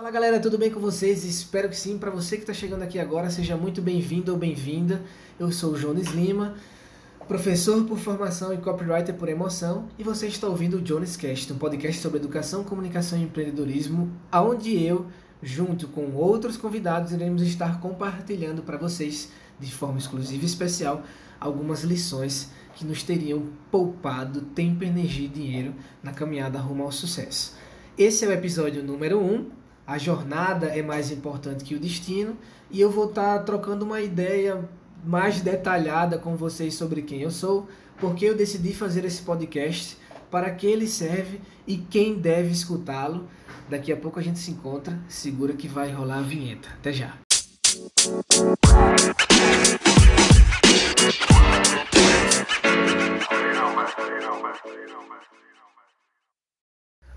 Fala galera, tudo bem com vocês? Espero que sim. Para você que está chegando aqui agora, seja muito bem-vindo ou bem-vinda. Eu sou o Jones Lima, professor por formação e copywriter por emoção, e você está ouvindo o Jones Cast, um podcast sobre educação, comunicação e empreendedorismo, aonde eu, junto com outros convidados, iremos estar compartilhando para vocês, de forma exclusiva e especial, algumas lições que nos teriam poupado tempo, energia e dinheiro na caminhada rumo ao sucesso. Esse é o episódio número 1. Um. A jornada é mais importante que o destino. E eu vou estar tá trocando uma ideia mais detalhada com vocês sobre quem eu sou, porque eu decidi fazer esse podcast, para que ele serve e quem deve escutá-lo. Daqui a pouco a gente se encontra. Segura que vai rolar a vinheta. Até já.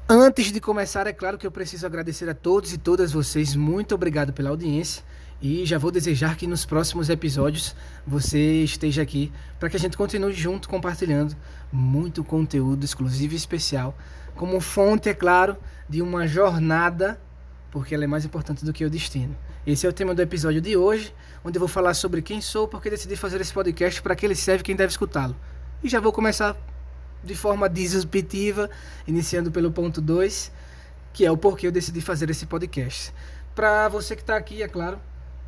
Antes de começar, é claro que eu preciso agradecer a todos e todas vocês. Muito obrigado pela audiência. E já vou desejar que nos próximos episódios você esteja aqui para que a gente continue junto compartilhando muito conteúdo exclusivo e especial, como fonte, é claro, de uma jornada, porque ela é mais importante do que o destino. Esse é o tema do episódio de hoje, onde eu vou falar sobre quem sou, porque decidi fazer esse podcast para que ele serve quem deve escutá-lo. E já vou começar de forma disruptiva, iniciando pelo ponto 2, que é o porquê eu decidi fazer esse podcast. Para você que está aqui, é claro,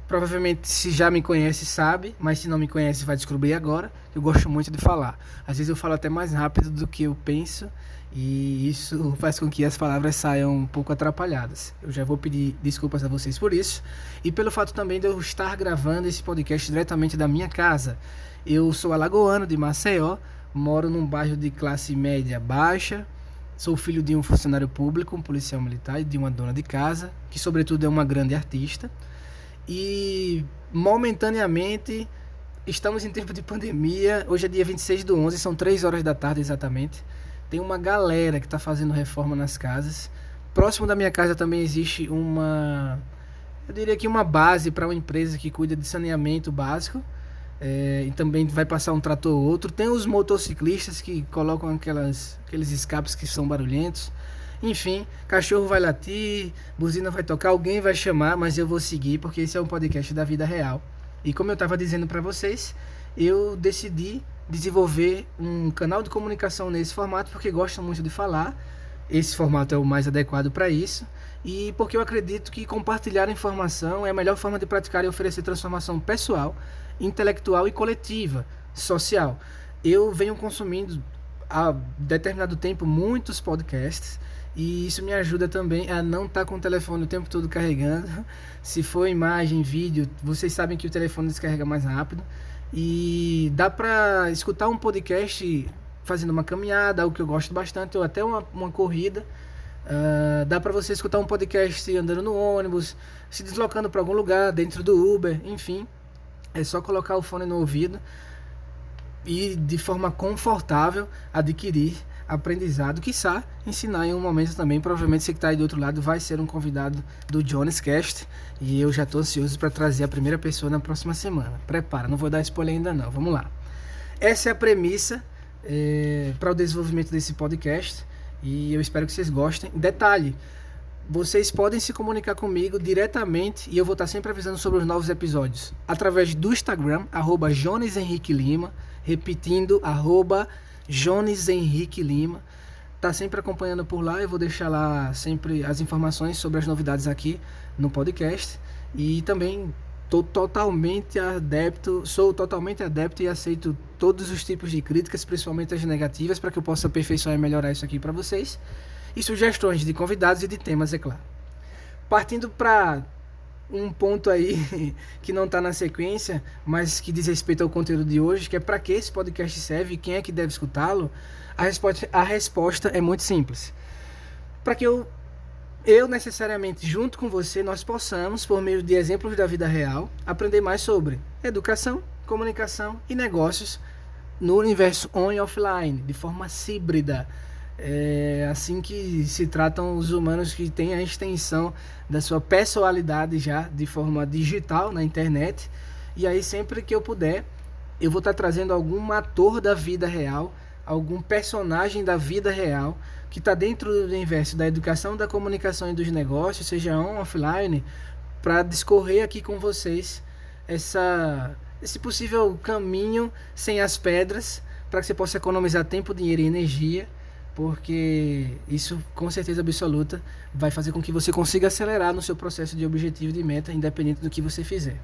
provavelmente se já me conhece sabe, mas se não me conhece vai descobrir agora. Eu gosto muito de falar. Às vezes eu falo até mais rápido do que eu penso e isso faz com que as palavras saiam um pouco atrapalhadas. Eu já vou pedir desculpas a vocês por isso e pelo fato também de eu estar gravando esse podcast diretamente da minha casa. Eu sou alagoano de Maceió, moro num bairro de classe média baixa. Sou filho de um funcionário público, um policial militar e de uma dona de casa, que sobretudo é uma grande artista. E momentaneamente estamos em tempo de pandemia. Hoje é dia 26 do 11, são 3 horas da tarde exatamente. Tem uma galera que está fazendo reforma nas casas. Próximo da minha casa também existe uma, eu diria que uma base para uma empresa que cuida de saneamento básico. É, e também vai passar um trator ou outro. Tem os motociclistas que colocam aquelas, aqueles escapes que são barulhentos. Enfim, cachorro vai latir, buzina vai tocar, alguém vai chamar, mas eu vou seguir porque esse é um podcast da vida real. E como eu estava dizendo para vocês, eu decidi desenvolver um canal de comunicação nesse formato porque gosto muito de falar. Esse formato é o mais adequado para isso e porque eu acredito que compartilhar informação é a melhor forma de praticar e oferecer transformação pessoal intelectual e coletiva, social. Eu venho consumindo há determinado tempo muitos podcasts e isso me ajuda também a não estar tá com o telefone o tempo todo carregando. Se for imagem, vídeo, vocês sabem que o telefone descarrega mais rápido e dá para escutar um podcast fazendo uma caminhada, algo que eu gosto bastante, ou até uma, uma corrida. Uh, dá para você escutar um podcast andando no ônibus, se deslocando para algum lugar, dentro do Uber, enfim. É só colocar o fone no ouvido e de forma confortável adquirir aprendizado, quiçá ensinar em um momento também. Provavelmente você que está aí do outro lado vai ser um convidado do Jones Cast e eu já estou ansioso para trazer a primeira pessoa na próxima semana. Prepara, não vou dar spoiler ainda não. Vamos lá. Essa é a premissa é, para o desenvolvimento desse podcast e eu espero que vocês gostem. Detalhe, vocês podem se comunicar comigo diretamente e eu vou estar sempre avisando sobre os novos episódios. Através do Instagram, arroba Jones Henrique Lima, repetindo, arroba Jones Henrique Lima. Tá sempre acompanhando por lá, eu vou deixar lá sempre as informações sobre as novidades aqui no podcast. E também tô totalmente adepto, sou totalmente adepto e aceito todos os tipos de críticas, principalmente as negativas, para que eu possa aperfeiçoar e melhorar isso aqui para vocês e sugestões de convidados e de temas, é claro. Partindo para um ponto aí que não está na sequência, mas que diz respeito ao conteúdo de hoje, que é para que esse podcast serve e quem é que deve escutá-lo, a resposta, a resposta é muito simples. Para que eu, eu necessariamente, junto com você, nós possamos, por meio de exemplos da vida real, aprender mais sobre educação, comunicação e negócios no universo on e offline, de forma híbrida é assim que se tratam os humanos que têm a extensão da sua personalidade já de forma digital na internet. E aí, sempre que eu puder, eu vou estar trazendo algum ator da vida real, algum personagem da vida real que está dentro do universo da educação, da comunicação e dos negócios, seja on, offline, para discorrer aqui com vocês essa, esse possível caminho sem as pedras, para que você possa economizar tempo, dinheiro e energia, porque isso, com certeza absoluta, vai fazer com que você consiga acelerar no seu processo de objetivo de meta, independente do que você fizer.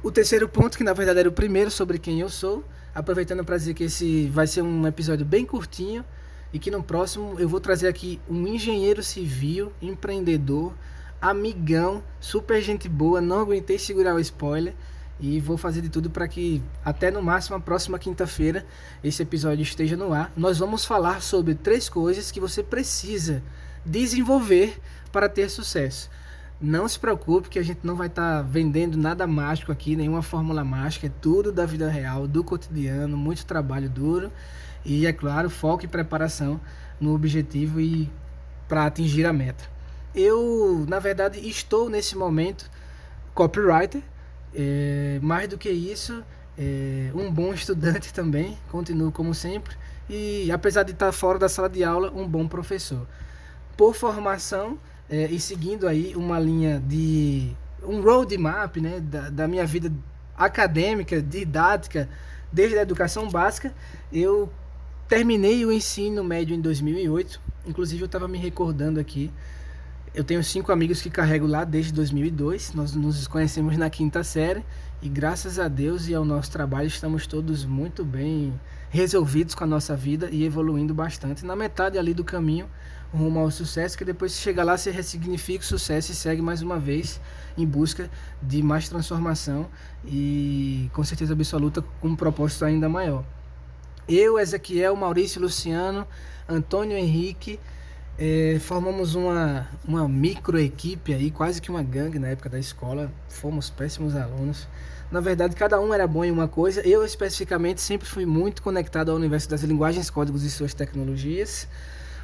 O terceiro ponto, que na verdade era o primeiro sobre quem eu sou, aproveitando para dizer que esse vai ser um episódio bem curtinho e que no próximo eu vou trazer aqui um engenheiro civil, empreendedor, amigão, super gente boa, não aguentei segurar o spoiler e vou fazer de tudo para que até no máximo a próxima quinta-feira esse episódio esteja no ar. Nós vamos falar sobre três coisas que você precisa desenvolver para ter sucesso. Não se preocupe que a gente não vai estar tá vendendo nada mágico aqui, nenhuma fórmula mágica, é tudo da vida real, do cotidiano, muito trabalho duro e é claro, foco e preparação no objetivo e para atingir a meta. Eu, na verdade, estou nesse momento copywriter. É, mais do que isso, é, um bom estudante também, continuo como sempre. E apesar de estar fora da sala de aula, um bom professor. Por formação é, e seguindo aí uma linha de um roadmap né, da, da minha vida acadêmica, didática, desde a educação básica, eu terminei o ensino médio em 2008. Inclusive, eu estava me recordando aqui eu tenho cinco amigos que carrego lá desde 2002. Nós nos conhecemos na quinta série e graças a Deus e ao nosso trabalho estamos todos muito bem resolvidos com a nossa vida e evoluindo bastante. Na metade ali do caminho rumo ao sucesso, que depois chega lá, se ressignifica o sucesso e segue mais uma vez em busca de mais transformação e com certeza absoluta com um propósito ainda maior. Eu, Ezequiel, Maurício, Luciano, Antônio Henrique é, formamos uma, uma micro equipe aí, quase que uma gangue na época da escola. Fomos péssimos alunos. Na verdade, cada um era bom em uma coisa. Eu, especificamente, sempre fui muito conectado ao universo das linguagens, códigos e suas tecnologias.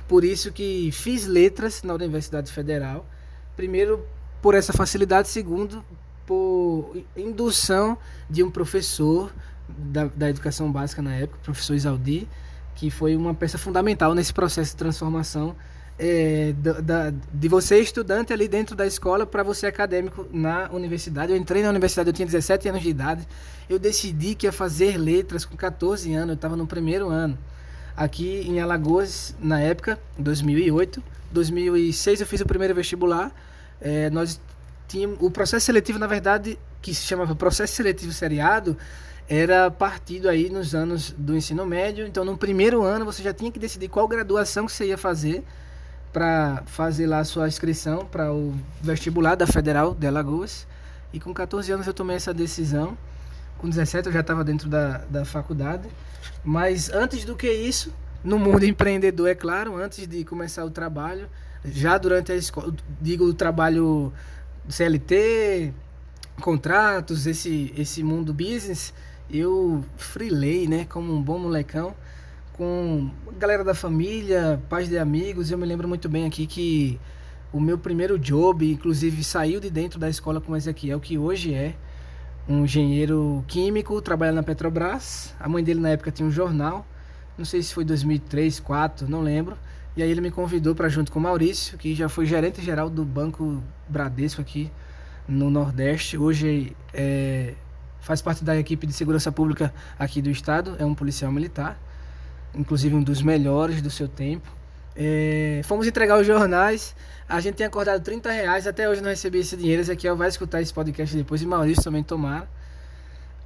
Por isso que fiz letras na Universidade Federal. Primeiro, por essa facilidade. Segundo, por indução de um professor da, da educação básica na época, o professor Isaldi, que foi uma peça fundamental nesse processo de transformação é, da, de você estudante ali dentro da escola para você acadêmico na universidade. Eu entrei na universidade, eu tinha 17 anos de idade. Eu decidi que ia fazer letras com 14 anos, eu estava no primeiro ano. Aqui em Alagoas, na época, 2008. 2006 eu fiz o primeiro vestibular. É, nós tínhamos, o processo seletivo, na verdade, que se chamava processo seletivo seriado, era partido aí nos anos do ensino médio. Então, no primeiro ano, você já tinha que decidir qual graduação que você ia fazer para fazer lá a sua inscrição para o vestibular da Federal de Alagoas. E com 14 anos eu tomei essa decisão. Com 17 eu já estava dentro da, da faculdade. Mas antes do que isso, no mundo empreendedor, é claro, antes de começar o trabalho, já durante a escola, digo o trabalho CLT, contratos, esse, esse mundo business, eu freelei, né, como um bom molecão com galera da família, pais de amigos. Eu me lembro muito bem aqui que o meu primeiro job, inclusive, saiu de dentro da escola com o Ezequiel, que hoje é um engenheiro químico, trabalha na Petrobras. A mãe dele na época tinha um jornal, não sei se foi 2003, 2004, não lembro. E aí ele me convidou para junto com o Maurício, que já foi gerente geral do Banco Bradesco aqui no Nordeste. Hoje é, faz parte da equipe de segurança pública aqui do estado, é um policial militar inclusive um dos melhores do seu tempo. É, fomos entregar os jornais, a gente tem acordado 30 reais, até hoje não recebi esse dinheiro. Ezequiel vai escutar esse podcast depois e Maurício também tomar.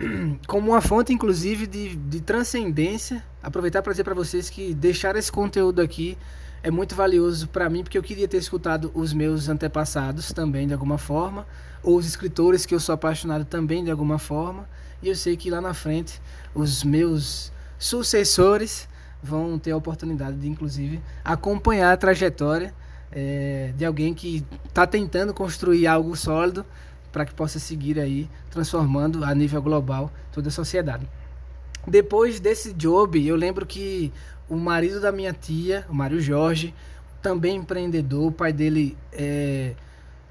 Como uma fonte, inclusive, de, de transcendência. Aproveitar para dizer para vocês que deixar esse conteúdo aqui é muito valioso para mim, porque eu queria ter escutado os meus antepassados também, de alguma forma, ou os escritores que eu sou apaixonado também, de alguma forma. E eu sei que lá na frente, os meus sucessores vão ter a oportunidade de, inclusive, acompanhar a trajetória é, de alguém que está tentando construir algo sólido para que possa seguir aí transformando a nível global toda a sociedade. Depois desse job, eu lembro que o marido da minha tia, o Mário Jorge, também empreendedor, o pai dele é,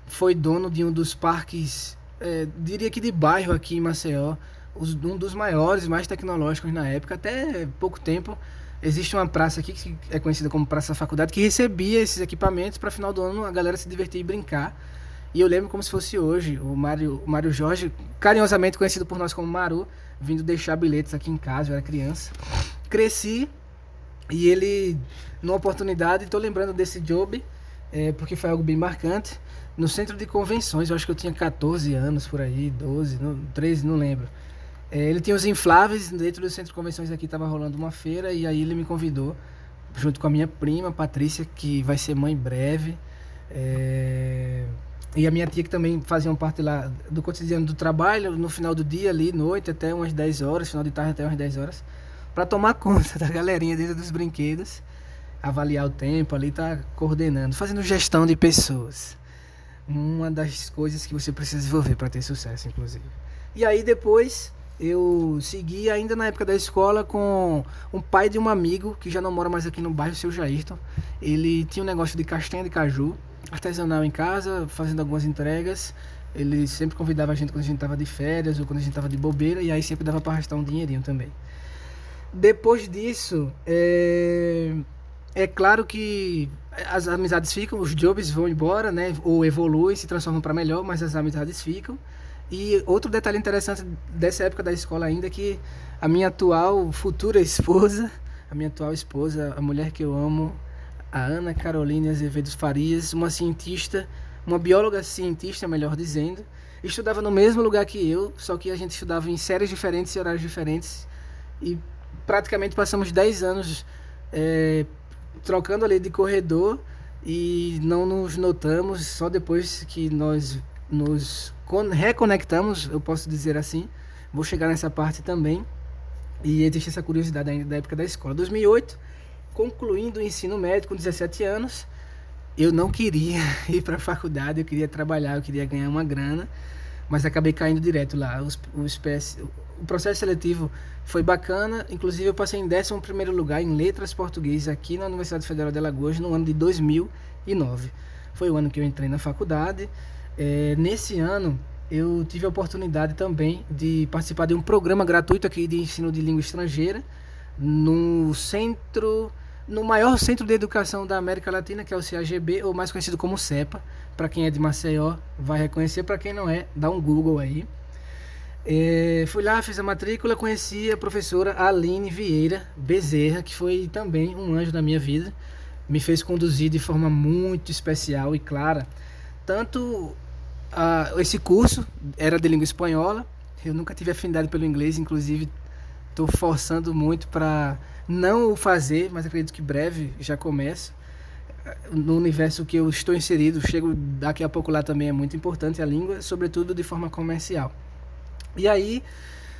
foi dono de um dos parques, é, diria que de bairro aqui em Maceió, um dos maiores, mais tecnológicos na época, até pouco tempo existe uma praça aqui que é conhecida como Praça Faculdade, que recebia esses equipamentos para final do ano a galera se divertir e brincar. E eu lembro como se fosse hoje, o Mário, Mário Jorge, carinhosamente conhecido por nós como Maru, vindo deixar bilhetes aqui em casa, eu era criança. Cresci e ele, numa oportunidade, estou lembrando desse job, é, porque foi algo bem marcante, no centro de convenções, eu acho que eu tinha 14 anos por aí, 12, não, 13, não lembro. É, ele tinha os infláveis, dentro do centro de convenções aqui estava rolando uma feira, e aí ele me convidou, junto com a minha prima, Patrícia, que vai ser mãe breve. É, e a minha tia que também faziam parte lá do cotidiano do trabalho, no final do dia ali, noite até umas 10 horas, final de tarde até umas 10 horas, para tomar conta da galerinha dentro dos brinquedos, avaliar o tempo ali, tá coordenando, fazendo gestão de pessoas. Uma das coisas que você precisa desenvolver para ter sucesso, inclusive. E aí depois eu segui ainda na época da escola com um pai de um amigo que já não mora mais aqui no bairro, seu Jairton. Ele tinha um negócio de castanha de caju artesanal em casa, fazendo algumas entregas. Ele sempre convidava a gente quando a gente estava de férias ou quando a gente estava de bobeira, e aí sempre dava para arrastar um dinheirinho também. Depois disso, é, é claro que as amizades ficam, os jobs vão embora, né? Ou evoluem, se transformam para melhor, mas as amizades ficam. E outro detalhe interessante dessa época da escola ainda é que a minha atual futura esposa, a minha atual esposa, a mulher que eu amo, a Ana Carolina Azevedo Farias, uma cientista, uma bióloga cientista, melhor dizendo, estudava no mesmo lugar que eu, só que a gente estudava em séries diferentes e horários diferentes. E praticamente passamos 10 anos é, trocando ali de corredor e não nos notamos, só depois que nós nos reconectamos, eu posso dizer assim. Vou chegar nessa parte também. E existe essa curiosidade ainda da época da escola. 2008 concluindo o ensino médio com 17 anos, eu não queria ir para a faculdade, eu queria trabalhar, eu queria ganhar uma grana, mas acabei caindo direto lá. O processo seletivo foi bacana, inclusive eu passei em 11 lugar em letras português aqui na Universidade Federal de Alagoas no ano de 2009. Foi o ano que eu entrei na faculdade. É, nesse ano eu tive a oportunidade também de participar de um programa gratuito aqui de ensino de língua estrangeira no centro no maior centro de educação da América Latina, que é o CAGB, ou mais conhecido como CEPA. Para quem é de Maceió, vai reconhecer. Para quem não é, dá um Google aí. É, fui lá, fiz a matrícula, conheci a professora Aline Vieira Bezerra, que foi também um anjo da minha vida. Me fez conduzir de forma muito especial e clara. Tanto esse curso era de língua espanhola, eu nunca tive afinidade pelo inglês, inclusive estou forçando muito para não o fazer, mas acredito que breve já começa. No universo que eu estou inserido, chego daqui a pouco lá também é muito importante a língua, sobretudo de forma comercial. E aí,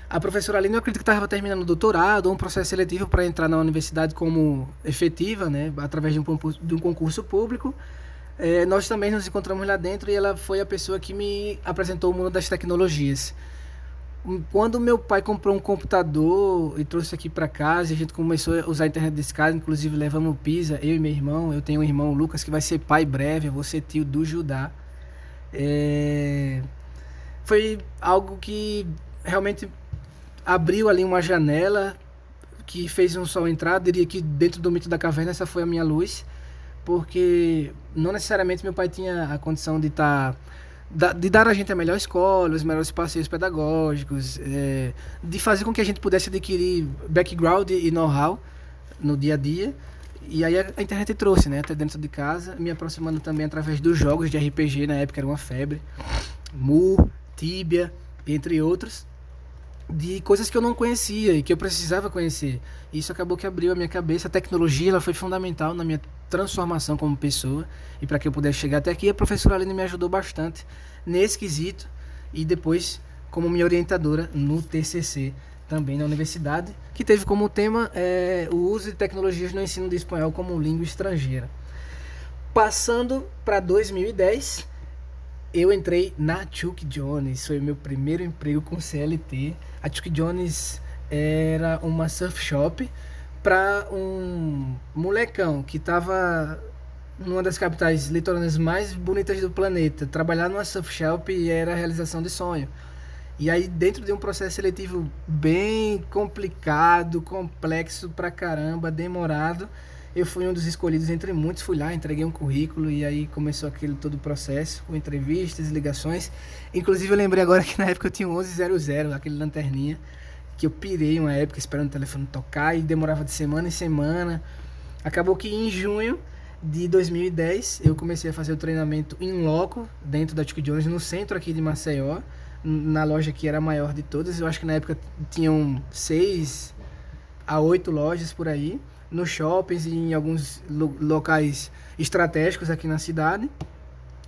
a professora Aline, eu acredito que estava terminando o doutorado, um processo seletivo para entrar na universidade como efetiva, né, através de um, de um concurso público. É, nós também nos encontramos lá dentro e ela foi a pessoa que me apresentou o mundo das tecnologias quando meu pai comprou um computador e trouxe aqui para casa, a gente começou a usar a internet desse cara, inclusive levamos pizza, eu e meu irmão. Eu tenho um irmão, Lucas, que vai ser pai breve, eu vou ser tio do Judá. É... Foi algo que realmente abriu ali uma janela que fez um sol entrar. Diria que dentro do mito da caverna essa foi a minha luz, porque não necessariamente meu pai tinha a condição de estar. Tá de dar a gente a melhor escola, os melhores passeios pedagógicos, é, de fazer com que a gente pudesse adquirir background e know-how no dia a dia. E aí a, internet trouxe, né, até dentro de casa, me aproximando também através dos jogos de RPG, na época era uma febre, Mu, Tibia, entre outros, de coisas que eu não conhecia e que eu precisava conhecer. Isso acabou que abriu a minha cabeça. A tecnologia ela foi fundamental na minha transformação como pessoa e para que eu pudesse chegar até aqui. A professora Aline me ajudou bastante nesse quesito e depois como minha orientadora no TCC também na universidade, que teve como tema é, o uso de tecnologias no ensino de espanhol como língua estrangeira. Passando para 2010, eu entrei na Chuck Jones, foi meu primeiro emprego com CLT. A Chuck Jones era uma surf shop para um molecão que estava numa das capitais litorâneas mais bonitas do planeta. Trabalhar numa surf shop era a realização de sonho. E aí, dentro de um processo seletivo bem complicado, complexo pra caramba, demorado, eu fui um dos escolhidos entre muitos. Fui lá, entreguei um currículo e aí começou aquele todo o processo, com entrevistas, ligações. Inclusive, eu lembrei agora que na época eu tinha um 1100, aquele lanterninha, que eu pirei uma época esperando o telefone tocar e demorava de semana em semana. Acabou que em junho de 2010 eu comecei a fazer o treinamento em loco dentro da Chico Jones, no centro aqui de Maceió na loja que era a maior de todas. Eu acho que na época tinham seis a oito lojas por aí, nos shoppings e em alguns lo locais estratégicos aqui na cidade.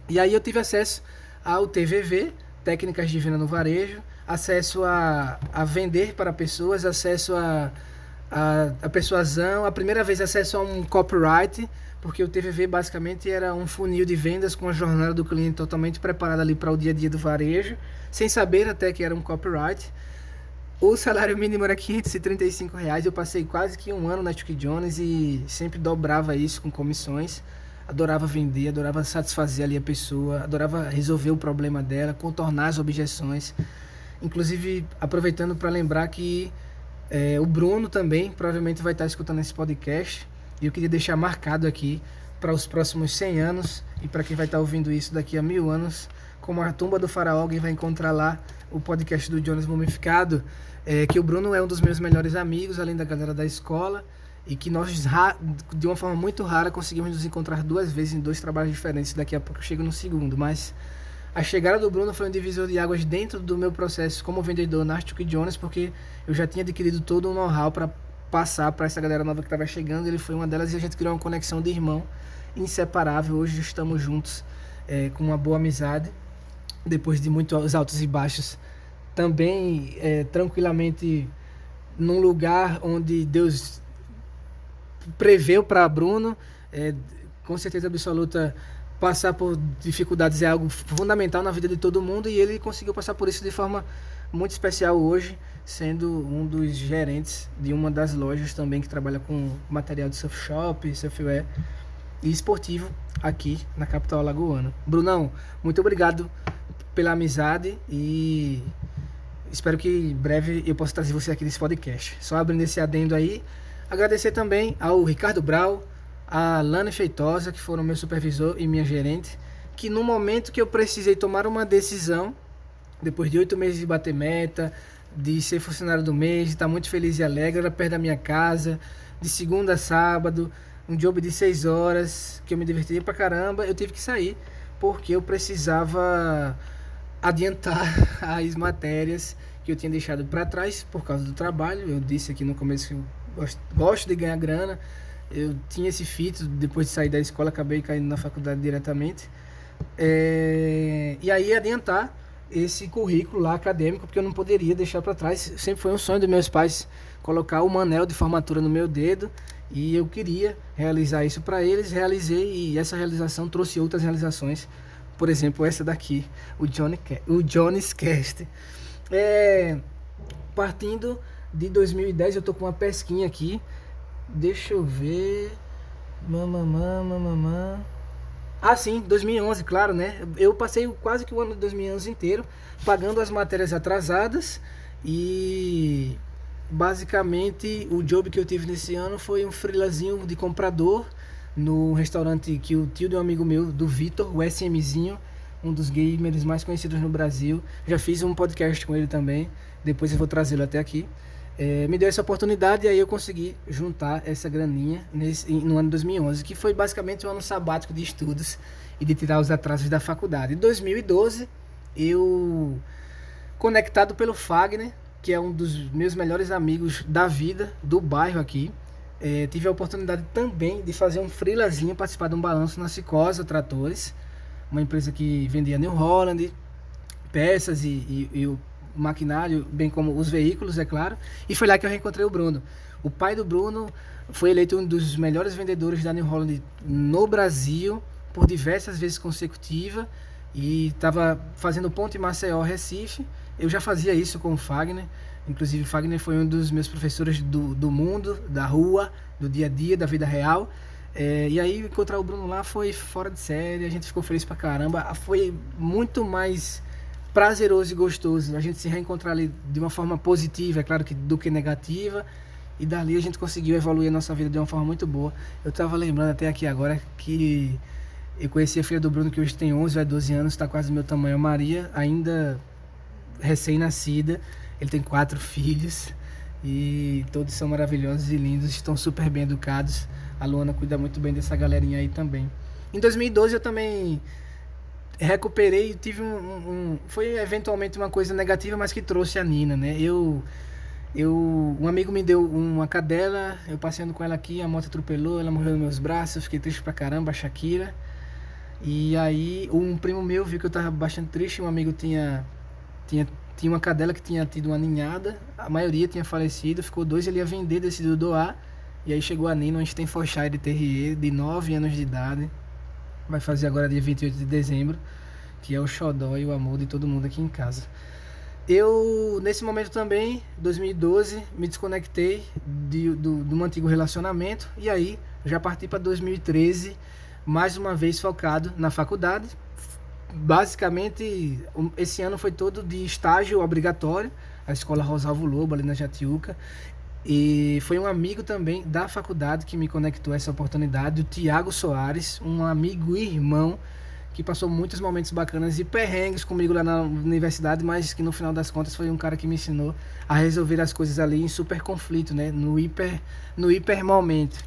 E aí eu tive acesso ao TVV, técnicas de venda no varejo, acesso a, a vender para pessoas, acesso a, a, a persuasão, a primeira vez acesso a um copyright, porque o TVV basicamente era um funil de vendas com a jornada do cliente totalmente preparada ali para o dia a dia do varejo sem saber até que era um copyright. O salário mínimo era 535 reais. Eu passei quase que um ano na Chuck Jones e sempre dobrava isso com comissões. Adorava vender, adorava satisfazer ali a pessoa, adorava resolver o problema dela, contornar as objeções. Inclusive, aproveitando para lembrar que é, o Bruno também provavelmente vai estar escutando esse podcast. E eu queria deixar marcado aqui para os próximos 100 anos e para quem vai estar ouvindo isso daqui a mil anos como a tumba do faraó, alguém vai encontrar lá o podcast do Jonas Mumificado, é, que o Bruno é um dos meus melhores amigos, além da galera da escola, e que nós, de uma forma muito rara, conseguimos nos encontrar duas vezes em dois trabalhos diferentes. Daqui a pouco eu chego no segundo, mas a chegada do Bruno foi um divisor de águas dentro do meu processo como vendedor na Arctic Jonas, porque eu já tinha adquirido todo um know-how para passar para essa galera nova que estava chegando. Ele foi uma delas e a gente criou uma conexão de irmão inseparável. Hoje estamos juntos é, com uma boa amizade depois de muitos altos e baixos, também é, tranquilamente num lugar onde Deus preveu para Bruno, é, com certeza absoluta, passar por dificuldades é algo fundamental na vida de todo mundo e ele conseguiu passar por isso de forma muito especial hoje, sendo um dos gerentes de uma das lojas também que trabalha com material de surf shop, surfwear e esportivo aqui na capital alagoana. Brunão, muito obrigado pela amizade e espero que em breve eu possa trazer você aqui nesse podcast. Só abrindo esse adendo aí, agradecer também ao Ricardo Brau, a Lana Feitosa, que foram meu supervisor e minha gerente, que no momento que eu precisei tomar uma decisão, depois de oito meses de bater meta, de ser funcionário do mês, de estar muito feliz e alegre, era perto da minha casa, de segunda a sábado, um job de seis horas, que eu me divertia pra caramba, eu tive que sair, porque eu precisava adiantar as matérias que eu tinha deixado para trás por causa do trabalho. Eu disse aqui no começo que eu gosto, gosto de ganhar grana. Eu tinha esse fito, depois de sair da escola, acabei caindo na faculdade diretamente. É, e aí adiantar esse currículo lá acadêmico, porque eu não poderia deixar para trás. Sempre foi um sonho dos meus pais colocar o manel de formatura no meu dedo e eu queria realizar isso para eles. Realizei e essa realização trouxe outras realizações por exemplo, essa daqui, o, Johnny, o Johnny's Cast. É, partindo de 2010, eu tô com uma pesquinha aqui. Deixa eu ver. Mamamã, mamamã. Ah, sim, 2011, claro, né? Eu passei quase que o ano de 2011 inteiro pagando as matérias atrasadas e basicamente o job que eu tive nesse ano foi um freelazinho de comprador no restaurante que o tio de um amigo meu, do Vitor, o SMzinho, um dos gamers mais conhecidos no Brasil. Já fiz um podcast com ele também, depois eu vou trazê-lo até aqui. É, me deu essa oportunidade e aí eu consegui juntar essa graninha nesse, no ano 2011, que foi basicamente um ano sabático de estudos e de tirar os atrasos da faculdade. Em 2012, eu, conectado pelo Fagner, que é um dos meus melhores amigos da vida, do bairro aqui, é, tive a oportunidade também de fazer um freelazinho, participar de um balanço na Cicosa Tratores, uma empresa que vendia New Holland, peças e, e, e, o maquinário, bem como os veículos, é claro. E foi lá que eu reencontrei o Bruno. O pai do Bruno foi eleito um dos melhores vendedores da New Holland no Brasil por diversas vezes consecutivas e estava fazendo ponto em Maceió, Recife. Eu já fazia isso com o Fagner. Inclusive, Fagner foi um dos meus professores do, do mundo, da rua, do dia a dia, da vida real. É, e aí, encontrar o Bruno lá foi fora de série, a gente ficou feliz pra caramba. Foi muito mais prazeroso e gostoso a gente se reencontrar ali de uma forma positiva, é claro que do que negativa. E dali a gente conseguiu evoluir a nossa vida de uma forma muito boa. Eu estava lembrando até aqui agora que eu conheci a filha do Bruno, que hoje tem 11 ou 12 anos, está quase do meu tamanho. Maria, ainda recém-nascida. Ele tem quatro filhos e todos são maravilhosos e lindos, estão super bem educados. A Luana cuida muito bem dessa galerinha aí também. Em 2012 eu também recuperei, tive um, um, foi eventualmente uma coisa negativa, mas que trouxe a Nina, né? Eu eu um amigo me deu uma cadela, eu passeando com ela aqui, a moto atropelou, ela morreu nos meus braços, fiquei triste pra caramba, Shakira. E aí um primo meu viu que eu tava bastante triste, um amigo tinha tinha tinha uma cadela que tinha tido uma ninhada, a maioria tinha falecido, ficou dois, ele ia vender, decidiu doar. E aí chegou a Nina, gente tem Terrier de 9 anos de idade. Vai fazer agora dia 28 de dezembro, que é o xodó e o amor de todo mundo aqui em casa. Eu, nesse momento também, 2012, me desconectei de, do, de um antigo relacionamento e aí já parti para 2013, mais uma vez focado na faculdade, basicamente, esse ano foi todo de estágio obrigatório, a escola Rosalvo Lobo, ali na Jatiuca. E foi um amigo também da faculdade que me conectou a essa oportunidade, o Tiago Soares, um amigo e irmão que passou muitos momentos bacanas e perrengues comigo lá na universidade, mas que no final das contas foi um cara que me ensinou a resolver as coisas ali em super conflito, né? No hiper, no hiper momento.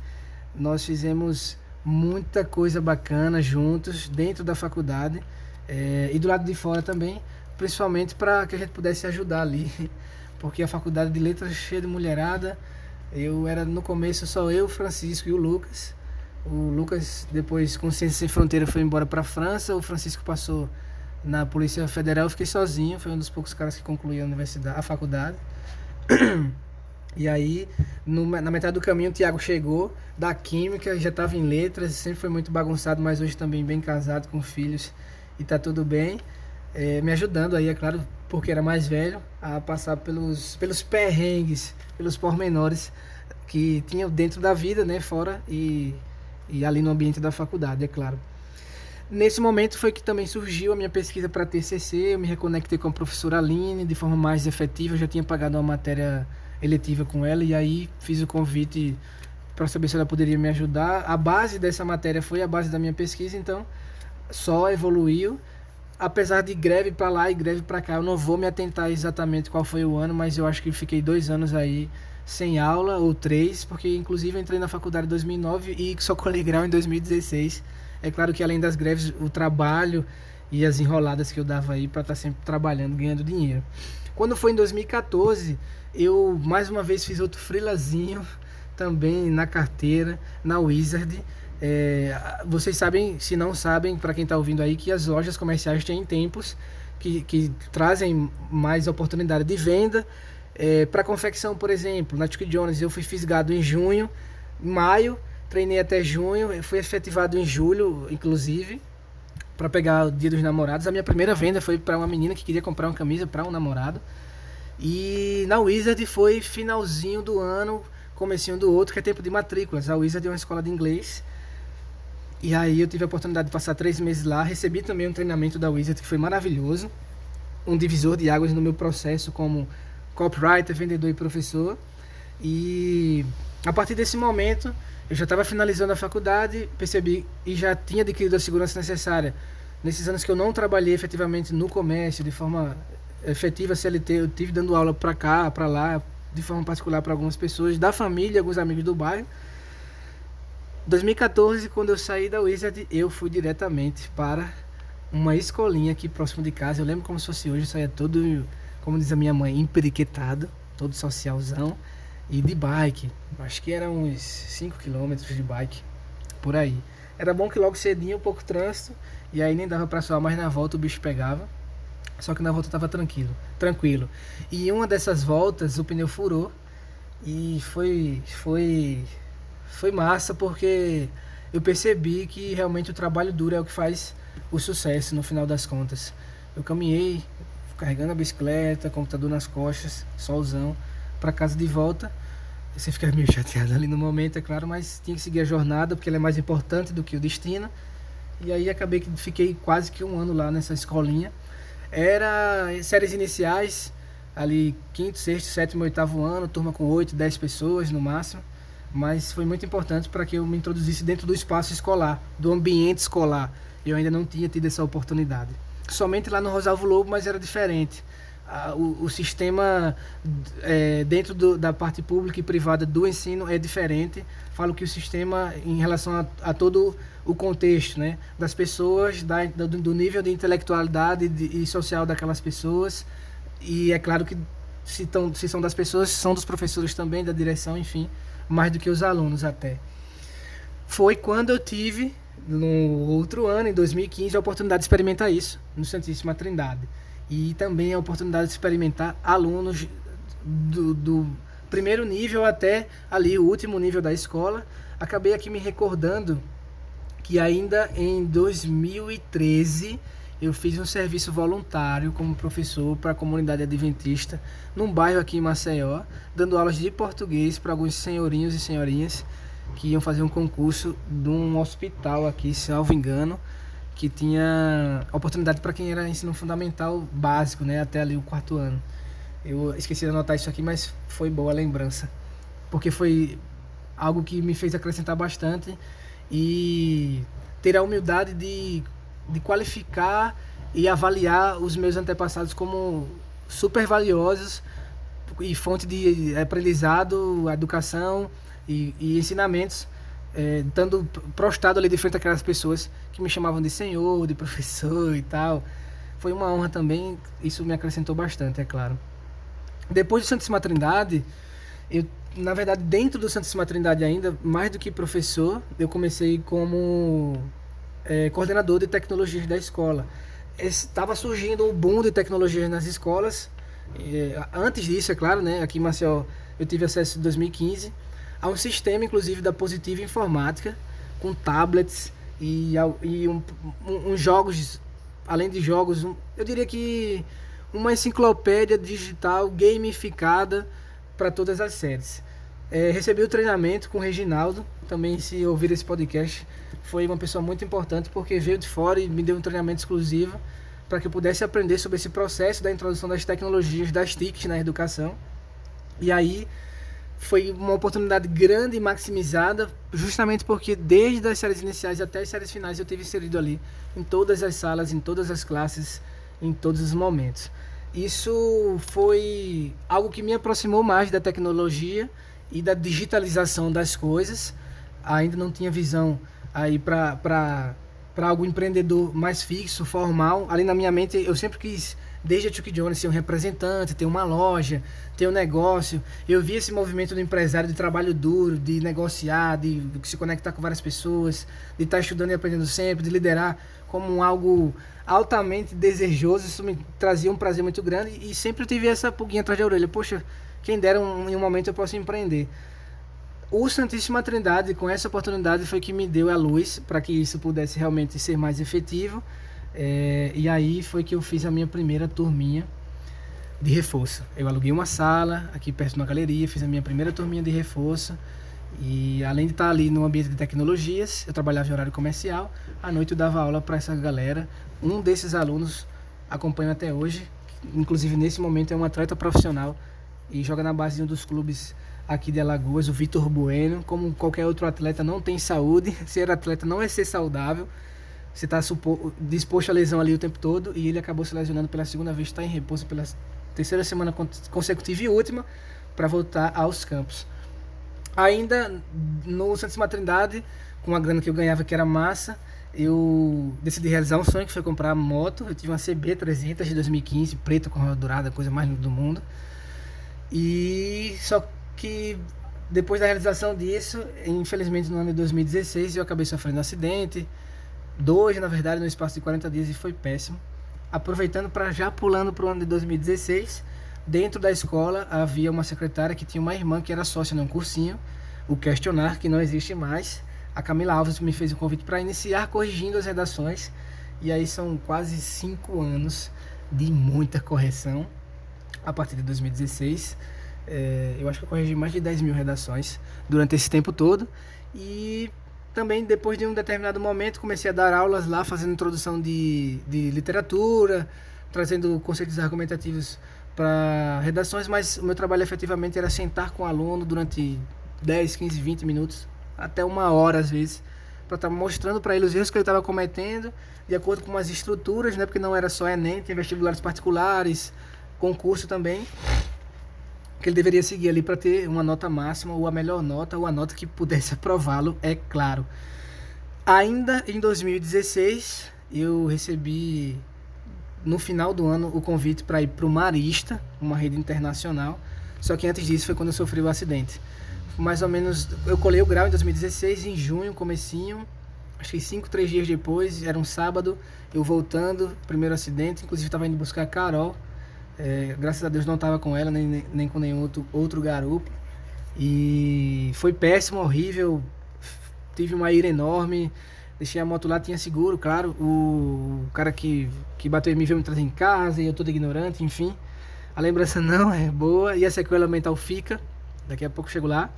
Nós fizemos muita coisa bacana juntos dentro da faculdade é, e do lado de fora também, principalmente para que a gente pudesse ajudar ali, porque a faculdade de letras cheia de mulherada. Eu era no começo só eu, Francisco e o Lucas. O Lucas, depois com Ciência Sem Fronteira, foi embora para a França. O Francisco passou na Polícia Federal. Eu fiquei sozinho. Foi um dos poucos caras que concluiu a universidade, a faculdade. E aí, no, na metade do caminho, o Tiago chegou da Química, já estava em letras, sempre foi muito bagunçado, mas hoje também bem casado, com filhos e tá tudo bem. É, me ajudando aí, é claro, porque era mais velho, a passar pelos, pelos perrengues, pelos pormenores que tinha dentro da vida, né, fora e, e ali no ambiente da faculdade, é claro. Nesse momento foi que também surgiu a minha pesquisa para TCC, eu me reconectei com a professora Aline de forma mais efetiva, eu já tinha pagado uma matéria eletiva com ela e aí fiz o convite para saber se ela poderia me ajudar. A base dessa matéria foi a base da minha pesquisa, então só evoluiu. Apesar de greve para lá e greve para cá, eu não vou me atentar exatamente qual foi o ano, mas eu acho que fiquei dois anos aí sem aula, ou três, porque inclusive entrei na faculdade em 2009 e só colei grau em 2016. É claro que além das greves, o trabalho e as enroladas que eu dava aí para estar tá sempre trabalhando, ganhando dinheiro. Quando foi em 2014, eu mais uma vez fiz outro frilazinho também na carteira, na Wizard é, vocês sabem, se não sabem, para quem está ouvindo aí, que as lojas comerciais têm tempos que, que trazem mais oportunidade de venda. É, para confecção, por exemplo, na Chuck Jones eu fui fisgado em junho, maio, treinei até junho, fui efetivado em julho, inclusive, para pegar o Dia dos Namorados. A minha primeira venda foi para uma menina que queria comprar uma camisa para um namorado. E na Wizard foi finalzinho do ano, comecinho do outro, que é tempo de matrículas. A Wizard é uma escola de inglês e aí eu tive a oportunidade de passar três meses lá, recebi também um treinamento da Wizard que foi maravilhoso, um divisor de águas no meu processo como copywriter, vendedor e professor. E a partir desse momento eu já estava finalizando a faculdade, percebi e já tinha adquirido a segurança necessária. Nesses anos que eu não trabalhei efetivamente no comércio de forma efetiva CLT, eu tive dando aula para cá, para lá, de forma particular para algumas pessoas da família, alguns amigos do bairro. 2014, quando eu saí da Wizard, eu fui diretamente para uma escolinha aqui próximo de casa. Eu lembro como se fosse hoje, eu saía todo, como diz a minha mãe, emperiquetado, todo socialzão e de bike. Acho que eram uns 5 km de bike por aí. Era bom que logo cedinho, um pouco trânsito, e aí nem dava para suar, mas na volta o bicho pegava. Só que na volta tava tranquilo, tranquilo. E uma dessas voltas o pneu furou e foi foi foi massa porque eu percebi que realmente o trabalho duro é o que faz o sucesso no final das contas. Eu caminhei carregando a bicicleta, computador nas costas, solzão, para casa de volta. Você fica meio chateado ali no momento, é claro, mas tinha que seguir a jornada porque ela é mais importante do que o destino. E aí acabei que fiquei quase que um ano lá nessa escolinha. Era séries iniciais, ali quinto, sexto, sétimo, oitavo ano, turma com oito, dez pessoas no máximo. Mas foi muito importante para que eu me introduzisse dentro do espaço escolar, do ambiente escolar. Eu ainda não tinha tido essa oportunidade. Somente lá no Rosalvo Lobo, mas era diferente. o, o, sistema é, dentro do, da parte pública e privada do ensino é diferente. Falo que o sistema, em relação a, a todo o contexto né, das pessoas, da, do, do nível de intelectualidade e social daquelas pessoas, e é claro que se, tão, se são das pessoas, são dos professores também, da direção, enfim, mais do que os alunos até. Foi quando eu tive, no outro ano, em 2015, a oportunidade de experimentar isso, no Santíssima Trindade. E também a oportunidade de experimentar alunos do, do primeiro nível até ali o último nível da escola. Acabei aqui me recordando que ainda em 2013 eu fiz um serviço voluntário como professor para a comunidade adventista num bairro aqui em Maceió, dando aulas de português para alguns senhorinhos e senhorinhas que iam fazer um concurso de um hospital aqui, se não me engano, que tinha oportunidade para quem era ensino fundamental básico, né, até ali o quarto ano. Eu esqueci de anotar isso aqui, mas foi boa a lembrança, porque foi algo que me fez acrescentar bastante e ter a humildade de de qualificar e avaliar os meus antepassados como super valiosos e fonte de aprendizado, educação e, e ensinamentos, é, estando prostrado ali de frente àquelas pessoas que me chamavam de senhor, de professor e tal. Foi uma honra também, isso me acrescentou bastante, é claro. Depois do Santíssima Trindade, eu, na verdade, dentro do Santíssima Trindade ainda, mais do que professor, eu comecei como é, coordenador de tecnologias da escola. Estava surgindo um boom de tecnologias nas escolas. É, antes disso, é claro, né, aqui em Maceió eu tive acesso em 2015 a um sistema, inclusive, da Positiva Informática, com tablets e, e um, um, um jogos, além de jogos, eu diria que uma enciclopédia digital gamificada para todas as séries. É, recebi o treinamento com o Reginaldo, também se ouvir esse podcast, foi uma pessoa muito importante porque veio de fora e me deu um treinamento exclusivo para que eu pudesse aprender sobre esse processo da introdução das tecnologias, das TICs na educação. E aí foi uma oportunidade grande e maximizada, justamente porque desde as séries iniciais até as séries finais eu tive inserido ali em todas as salas, em todas as classes, em todos os momentos. Isso foi algo que me aproximou mais da tecnologia e da digitalização das coisas. Ainda não tinha visão aí para algo empreendedor mais fixo, formal. Ali na minha mente eu sempre quis, desde a Chuck Jones, ser um representante, ter uma loja, ter um negócio. Eu vi esse movimento do empresário de trabalho duro, de negociar, de, se conectar com várias pessoas, de estar estudando e aprendendo sempre, de liderar como algo altamente desejoso. Isso me trazia um prazer muito grande e sempre tive essa pulguinha atrás da orelha. Poxa, quem dera um, em um momento eu posso empreender o Santíssima Trindade, com essa oportunidade, foi que me deu a luz para que isso pudesse realmente ser mais efetivo. É, e aí foi que eu fiz a minha primeira turminha de reforço. Eu aluguei uma sala aqui perto de uma galeria, fiz a minha primeira turminha de reforço. E além de estar ali no ambiente de tecnologias, eu trabalhava em horário comercial. À noite eu dava aula para essa galera. Um desses alunos acompanho até hoje, inclusive nesse momento é um atleta profissional e joga na base de um dos clubes aqui de Alagoas, o Vitor Bueno. Como qualquer outro atleta, não tem saúde. Ser atleta não é ser saudável. Você está disposto a lesão ali o tempo todo e ele acabou se lesionando pela segunda vez, está em repouso pela terceira semana consecutiva e última para voltar aos campos. Ainda no Santíssima Trindade, com a grana que eu ganhava que era massa, eu decidi realizar um sonho que foi comprar moto. Eu tive uma CB300 de 2015, preta com roda dourada, coisa mais linda do mundo. E só que depois da realização disso, infelizmente no ano de 2016 eu acabei sofrendo um acidente, dois na verdade no espaço de 40 dias e foi péssimo. Aproveitando para já pulando para o ano de 2016, dentro da escola havia uma secretária que tinha uma irmã que era sócia num cursinho, o Questionar, que não existe mais. A Camila Alves me fez o convite para iniciar corrigindo as redações, e aí são quase cinco anos de muita correção a partir de 2016 é, eu acho que eu corrigi mais de 10 mil redações durante esse tempo todo. E também, depois de um determinado momento, comecei a dar aulas lá, fazendo introdução de, de literatura, trazendo conceitos argumentativos para redações, mas o meu trabalho efetivamente era sentar com o aluno durante 10, 15, 20 minutos, até uma hora às vezes, para estar tá mostrando para ele os erros que ele estava cometendo, de acordo com as estruturas, né? Porque não era só Enem, tinha vestibulares particulares, concurso também, que ele deveria seguir ali para ter uma nota máxima, ou a melhor nota, ou a nota que pudesse aprová-lo, é claro. Ainda em 2016, eu recebi no final do ano o convite para ir para o Marista, uma rede internacional. Só que antes disso foi quando eu sofri o acidente. Mais ou menos, eu colei o grau em 2016, em junho, comecinho. Acho que cinco, três dias depois, era um sábado, eu voltando, primeiro acidente. Inclusive estava indo buscar a Carol. É, graças a Deus não estava com ela, nem, nem com nenhum outro, outro garupo. E foi péssimo, horrível. Tive uma ira enorme. Deixei a moto lá, tinha seguro, claro. O, cara que, que bateu em mim veio me trazer em casa e eu todo ignorante, enfim. A lembrança não é boa e a sequela mental fica. Daqui a pouco chego lá.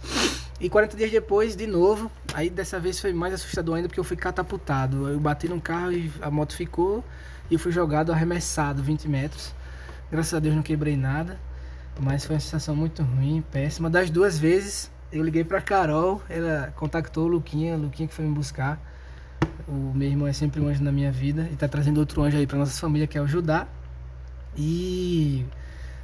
E 40 dias depois, de novo, aí dessa vez foi mais assustador ainda porque eu fui catapultado. Eu bati num carro e a moto ficou e eu fui jogado, arremessado 20 metros. Graças a Deus não quebrei nada, mas foi uma sensação muito ruim, péssima. Das duas vezes eu liguei pra Carol, ela contactou o Luquinha, o Luquinha que foi me buscar. O meu irmão é sempre um anjo na minha vida e está trazendo outro anjo aí para nossa família, que é o Judá. E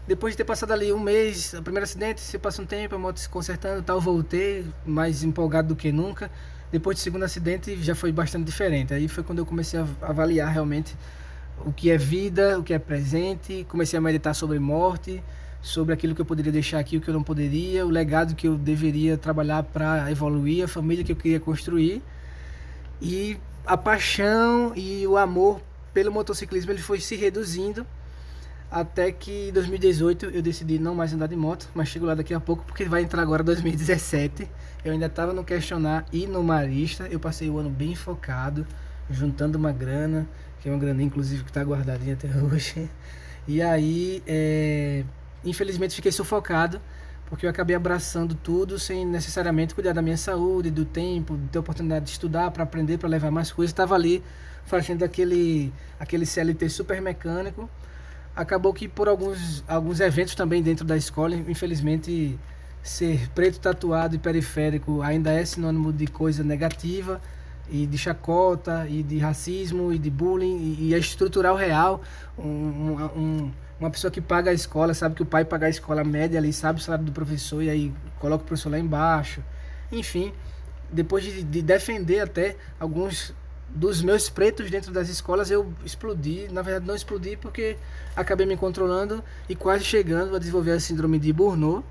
depois de ter passado ali um mês, o primeiro acidente, se passa um tempo, a moto se consertando tal, voltei mais empolgado do que nunca. Depois do segundo acidente já foi bastante diferente. Aí foi quando eu comecei a avaliar realmente o que é vida, o que é presente, comecei a meditar sobre morte, sobre aquilo que eu poderia deixar aqui, o que eu não poderia, o legado que eu deveria trabalhar para evoluir, a família que eu queria construir. E a paixão e o amor pelo motociclismo ele foi se reduzindo até que em 2018 eu decidi não mais andar de moto, mas chego lá daqui a pouco porque vai entrar agora 2017. Eu ainda estava no questionar e no marista. Eu passei o ano bem focado, juntando uma grana, que é uma grana inclusive que está guardadinha até hoje. E aí, é, infelizmente, fiquei sufocado porque eu acabei abraçando tudo sem necessariamente cuidar da minha saúde, do tempo, ter oportunidade de estudar, para aprender, para levar mais coisas. Estava ali fazendo aquele, aquele CLT super mecânico. Acabou que por alguns, alguns eventos também dentro da escola, infelizmente, ser preto tatuado e periférico ainda é sinônimo de coisa negativa e de chacota e de racismo e de bullying e, e é estrutural real um, um uma pessoa que paga a escola, sabe que o pai paga a escola média ali, sabe o salário do professor e aí coloca o professor lá embaixo. Enfim, depois de, de defender até alguns dos meus pretos dentro das escolas, eu explodi. Na verdade, não explodi porque acabei me controlando e quase chegando a desenvolver a síndrome de Burnout.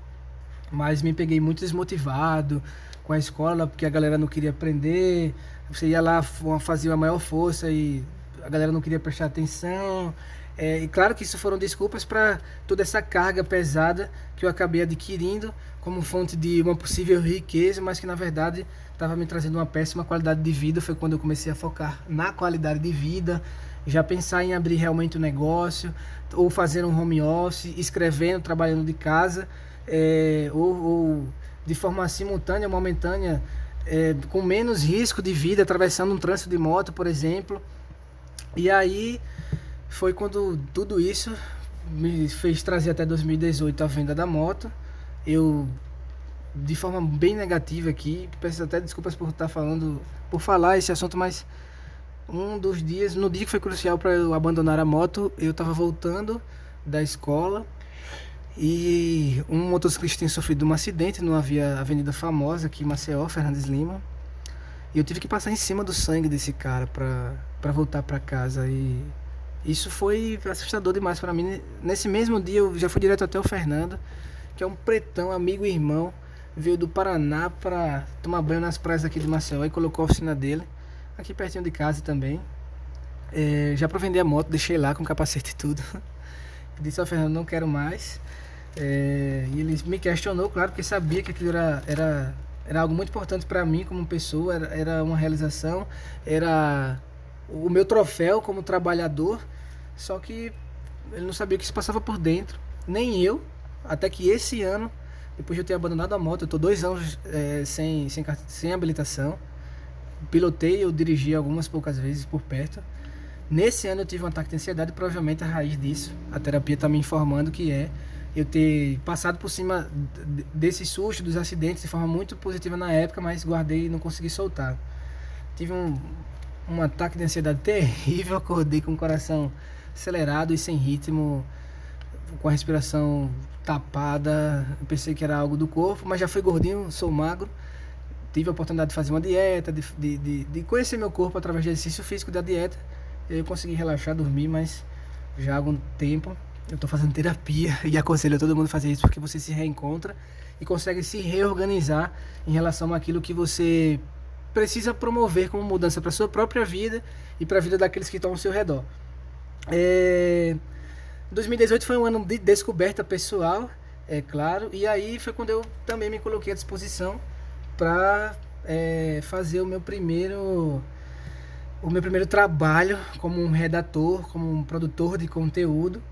Mas me peguei muito desmotivado com a escola, porque a galera não queria aprender. Você ia lá, fazia a maior força e a galera não queria prestar atenção. É, e claro que isso foram desculpas para toda essa carga pesada que eu acabei adquirindo como fonte de uma possível riqueza, mas que na verdade estava me trazendo uma péssima qualidade de vida. Foi quando eu comecei a focar na qualidade de vida, já pensar em abrir realmente um negócio, ou fazer um home office, escrevendo, trabalhando de casa, é, ou, ou, de forma simultânea, momentânea, é, com menos risco de vida, atravessando um trânsito de moto, por exemplo. E aí foi quando tudo isso me fez trazer até 2018 a venda da moto. Eu, de forma bem negativa aqui, peço até desculpas por estar falando, por falar esse assunto, mas um dos dias, no dia que foi crucial para eu abandonar a moto, eu estava voltando da escola e um motociclista tinha sofrido um acidente numa via avenida famosa aqui em Maceió, Fernandes Lima. E eu tive que passar em cima do sangue desse cara para voltar para casa e isso foi assustador demais para mim. Nesse mesmo dia eu já fui direto até o Fernando, que é um pretão, amigo e irmão. Veio do Paraná para tomar banho nas praias aqui de Maceió e colocou a oficina dele, aqui pertinho de casa também. É, já para vender a moto, deixei lá com capacete e tudo. Disse ao Fernando, não quero mais. É, e ele me questionou, claro, porque sabia que aquilo era, era, era algo muito importante para mim como pessoa, era, era uma realização, era o meu troféu como trabalhador só que ele não sabia o que se passava por dentro, nem eu, até que esse ano, depois de eu ter abandonado a moto, eu estou dois anos é, sem, sem, sem habilitação. Pilotei, eu dirigi algumas poucas vezes por perto. Nesse ano eu tive um ataque de ansiedade, provavelmente a raiz disso, a terapia está me informando que é eu ter passado por cima desse susto, dos acidentes de forma muito positiva na época, mas guardei e não consegui soltar. Tive um, um ataque de ansiedade terrível, acordei com o coração acelerado e sem ritmo, com a respiração tapada. Eu pensei que era algo do corpo, mas já fui gordinho, sou magro. Tive a oportunidade de fazer uma dieta, de, de, de, conhecer meu corpo através do exercício físico da dieta. Eu consegui relaxar, dormir, mas já há algum tempo eu estou fazendo terapia e aconselho a todo mundo a fazer isso porque você se reencontra e consegue se reorganizar em relação àquilo que você precisa promover como mudança para sua própria vida e para a vida daqueles que estão ao seu redor. É... 2018 foi um ano de descoberta pessoal, é claro, e aí foi quando eu também me coloquei à disposição para é, fazer o meu primeiro o meu primeiro trabalho como um redator, como um produtor de conteúdo.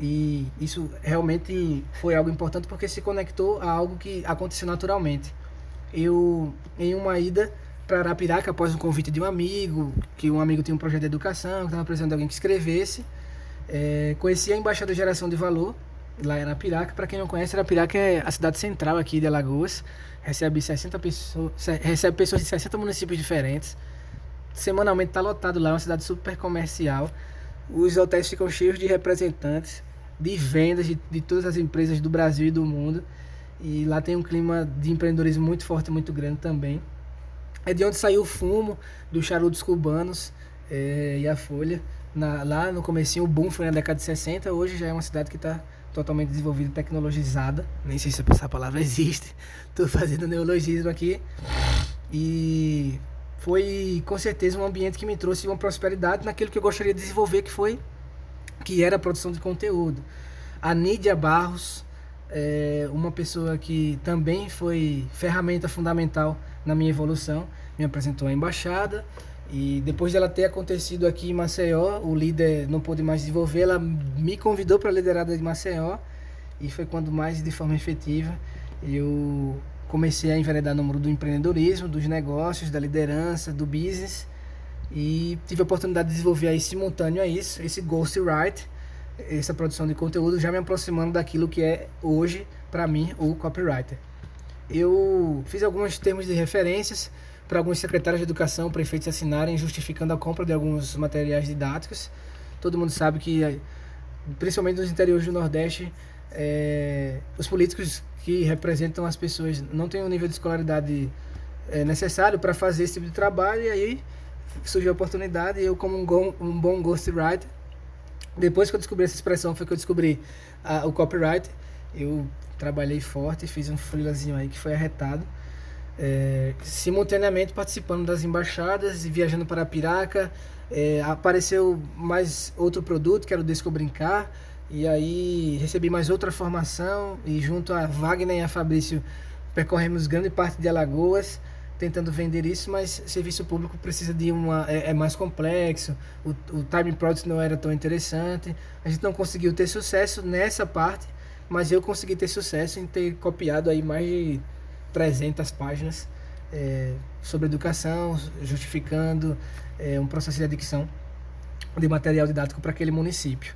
E isso realmente foi algo importante porque se conectou a algo que aconteceu naturalmente. Eu, em uma ida para Arapiraca, após um convite de um amigo, que um amigo tinha um projeto de educação, que estava precisando de alguém que escrevesse, é, conheci a Embaixada de Geração de Valor, lá em Arapiraca. Para quem não conhece, Arapiraca é a cidade central aqui de Alagoas, recebe, 60 pessoas, recebe pessoas de 60 municípios diferentes. Semanalmente está lotado lá, é uma cidade super comercial. Os hotéis ficam cheios de representantes de vendas de, de todas as empresas do Brasil e do mundo. E lá tem um clima de empreendedorismo muito forte, muito grande também. É de onde saiu o fumo dos charutos cubanos é, e a folha. Na, lá no comecinho o boom foi na década de 60, hoje já é uma cidade que está totalmente desenvolvida, tecnologizada. Nem sei se essa palavra existe. Estou fazendo neologismo aqui. E foi com certeza um ambiente que me trouxe uma prosperidade naquilo que eu gostaria de desenvolver, que foi que era produção de conteúdo. A Nídia Barros, é uma pessoa que também foi ferramenta fundamental na minha evolução, me apresentou à embaixada e depois dela ter acontecido aqui em Maceió, o líder não pôde mais desenvolver, ela me convidou para a liderada de Maceió e foi quando mais de forma efetiva eu comecei a enveredar no mundo do empreendedorismo, dos negócios, da liderança, do business e tive a oportunidade de desenvolver aí simultâneo a isso, esse ghostwrite, essa produção de conteúdo, já me aproximando daquilo que é hoje, para mim, o copywriter. Eu fiz alguns termos de referências para alguns secretários de educação, prefeitos assinarem, justificando a compra de alguns materiais didáticos. Todo mundo sabe que, principalmente nos interiores do Nordeste, é, os políticos que representam as pessoas não têm o nível de escolaridade é, necessário para fazer esse tipo de trabalho, e aí surgiu a oportunidade e eu como um, um bom ghostwriter, depois que eu descobri essa expressão foi que eu descobri o copyright, eu trabalhei forte, fiz um freelazinho aí que foi arretado, é, simultaneamente participando das embaixadas e viajando para Piraca, é, apareceu mais outro produto que era o Descobrincar, e aí recebi mais outra formação e junto a Wagner e a Fabrício percorremos grande parte de Alagoas, tentando vender isso, mas serviço público precisa de uma é, é mais complexo, o, o time product não era tão interessante, a gente não conseguiu ter sucesso nessa parte, mas eu consegui ter sucesso em ter copiado aí mais de 300 páginas é, sobre educação, justificando é, um processo de adicção de material didático para aquele município.